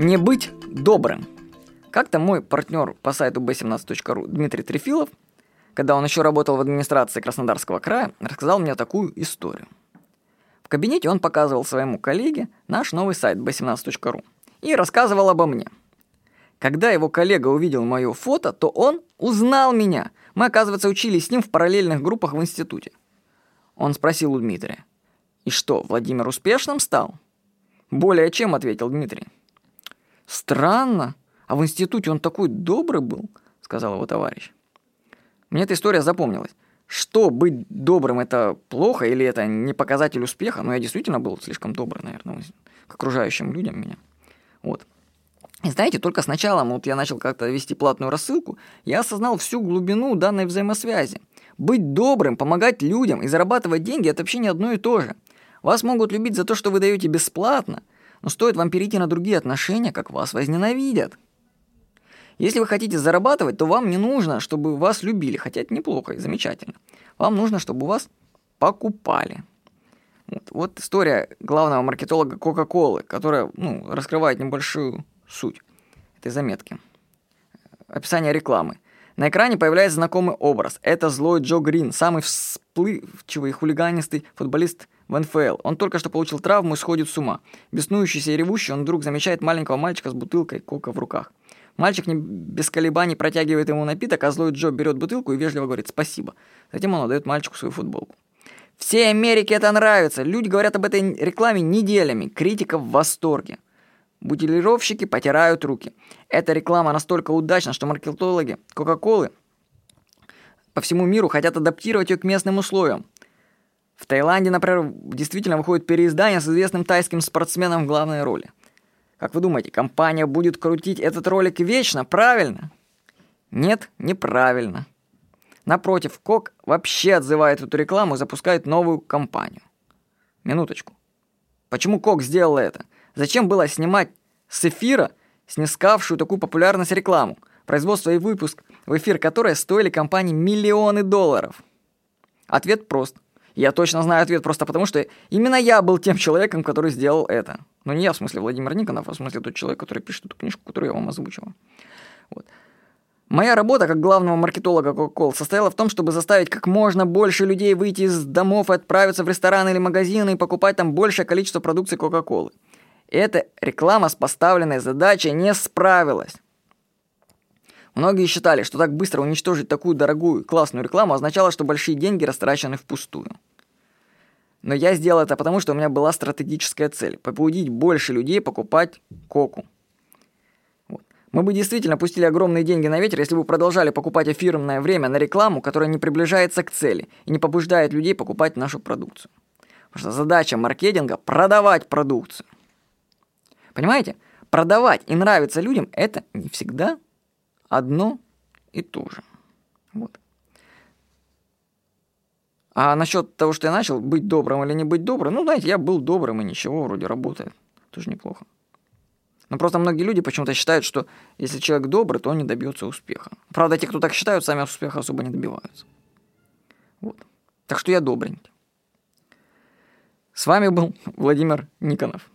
Не быть добрым. Как-то мой партнер по сайту b17.ru Дмитрий Трефилов, когда он еще работал в администрации Краснодарского края, рассказал мне такую историю. В кабинете он показывал своему коллеге наш новый сайт b17.ru и рассказывал обо мне. Когда его коллега увидел мое фото, то он узнал меня. Мы, оказывается, учились с ним в параллельных группах в институте. Он спросил у Дмитрия. «И что, Владимир успешным стал?» «Более чем», — ответил Дмитрий. «Странно. А в институте он такой добрый был», — сказал его товарищ. Мне эта история запомнилась. Что, быть добрым — это плохо или это не показатель успеха? Но я действительно был слишком добрый, наверное, к окружающим людям меня. Вот. И знаете, только сначала, вот я начал как-то вести платную рассылку, я осознал всю глубину данной взаимосвязи. Быть добрым, помогать людям и зарабатывать деньги – это вообще не одно и то же. Вас могут любить за то, что вы даете бесплатно, но стоит вам перейти на другие отношения, как вас возненавидят. Если вы хотите зарабатывать, то вам не нужно, чтобы вас любили, хотя это неплохо и замечательно. Вам нужно, чтобы вас покупали. Вот, вот история главного маркетолога Кока-Колы, которая ну, раскрывает небольшую суть этой заметки. Описание рекламы. На экране появляется знакомый образ. Это злой Джо Грин, самый всплывчивый хулиганистый футболист в НФЛ. Он только что получил травму и сходит с ума. Беснующийся и ревущий, он вдруг замечает маленького мальчика с бутылкой кока в руках. Мальчик не без колебаний протягивает ему напиток, а злой Джо берет бутылку и вежливо говорит «спасибо». Затем он отдает мальчику свою футболку. Всей Америке это нравится. Люди говорят об этой рекламе неделями. Критика в восторге. Бутилировщики потирают руки. Эта реклама настолько удачна, что маркетологи Кока-Колы по всему миру хотят адаптировать ее к местным условиям. В Таиланде, например, действительно выходит переиздание с известным тайским спортсменом в главной роли. Как вы думаете, компания будет крутить этот ролик вечно, правильно? Нет, неправильно. Напротив, Кок вообще отзывает эту рекламу и запускает новую кампанию. Минуточку. Почему Кок сделал это? Зачем было снимать с эфира снискавшую такую популярность рекламу, производство и выпуск, в эфир которой стоили компании миллионы долларов? Ответ прост. Я точно знаю ответ просто потому, что именно я был тем человеком, который сделал это. Но не я, в смысле Владимир Никонов, а в смысле тот человек, который пишет эту книжку, которую я вам озвучивал. Вот. Моя работа как главного маркетолога Coca-Cola состояла в том, чтобы заставить как можно больше людей выйти из домов и отправиться в рестораны или магазины и покупать там большее количество продукции Coca-Cola. Эта реклама с поставленной задачей не справилась. Многие считали, что так быстро уничтожить такую дорогую классную рекламу означало, что большие деньги растрачены впустую. Но я сделал это потому, что у меня была стратегическая цель – побудить больше людей покупать коку. Вот. Мы бы действительно пустили огромные деньги на ветер, если бы продолжали покупать эфирное время на рекламу, которая не приближается к цели и не побуждает людей покупать нашу продукцию. Потому что задача маркетинга – продавать продукцию. Понимаете? Продавать и нравиться людям – это не всегда одно и то же. Вот. А насчет того, что я начал, быть добрым или не быть добрым, ну, знаете, я был добрым, и ничего, вроде работает. Тоже неплохо. Но просто многие люди почему-то считают, что если человек добрый, то он не добьется успеха. Правда, те, кто так считают, сами успеха особо не добиваются. Вот. Так что я добренький. С вами был Владимир Никонов.